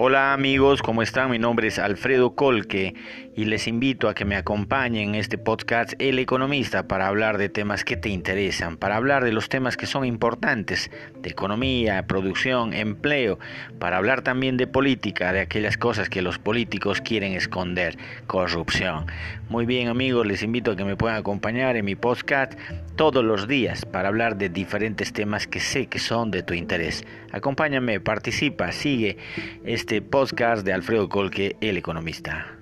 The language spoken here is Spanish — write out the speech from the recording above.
Hola amigos, ¿cómo están? Mi nombre es Alfredo Colque y les invito a que me acompañen en este podcast El Economista para hablar de temas que te interesan, para hablar de los temas que son importantes, de economía, producción, empleo, para hablar también de política, de aquellas cosas que los políticos quieren esconder, corrupción. Muy bien amigos, les invito a que me puedan acompañar en mi podcast todos los días para hablar de diferentes temas que sé que son de tu interés. Acompáñame, participa, sigue este podcast de Alfredo Colque, el economista.